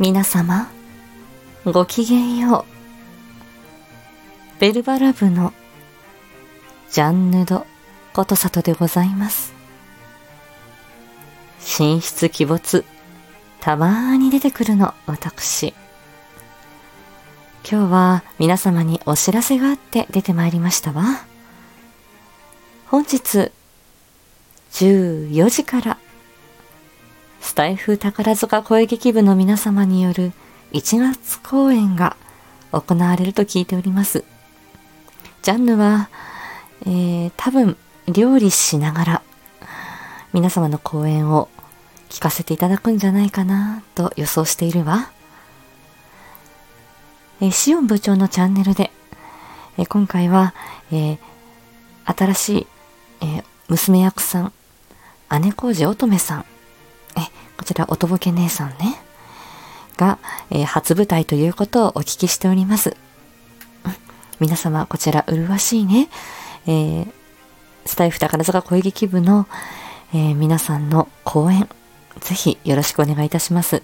皆様、ごきげんよう。ベルバラ部のジャンヌドことさとでございます。寝室鬼没、たまーに出てくるの、私。今日は皆様にお知らせがあって出てまいりましたわ。本日、14時からスタイフ宝塚声劇部の皆様による1月公演が行われると聞いております。ジャンヌは、えー、多分料理しながら皆様の公演を聞かせていただくんじゃないかなと予想しているわ。えー、シオン部長のチャンネルで、えー、今回は、えー、新しい、えー、娘役さん、姉小路乙女さん、こちら、おとぼけ姉さんね、が、えー、初舞台ということをお聞きしております。皆様、こちら、麗しいね、えー、スタイフ宝塚声劇部の、えー、皆さんの講演、ぜひよろしくお願いいたします。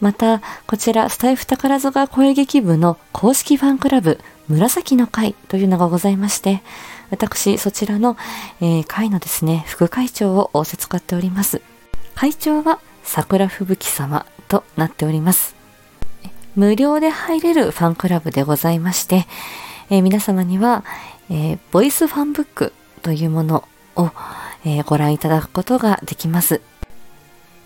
また、こちら、スタイフ宝塚声劇部の公式ファンクラブ、紫の会というのがございまして、私、そちらの、えー、会のですね、副会長を仰せ使っております。会長は桜吹雪様となっております。無料で入れるファンクラブでございまして、えー、皆様には、えー、ボイスファンブックというものを、えー、ご覧いただくことができます。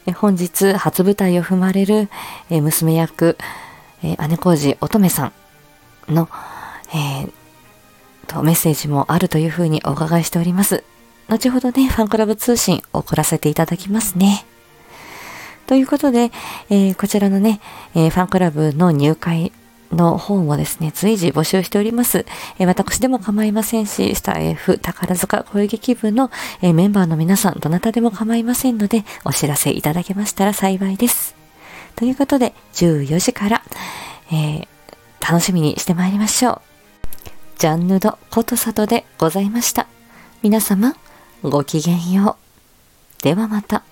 え本日初舞台を踏まれる、え娘役、え姉小路乙女さんの、えとメッセージもあるというふうにお伺いしております。後ほどね、ファンクラブ通信送らせていただきますね。ということで、えー、こちらのね、えー、ファンクラブの入会の方もですね、随時募集しております。えー、私でも構いませんし、スター F 宝塚声劇部の、えメンバーの皆さん、どなたでも構いませんので、お知らせいただけましたら幸いです。ということで、14時から、え楽しみにしてまいりましょう。ジャンヌドことさとでございました。皆様、ごきげんよう。ではまた。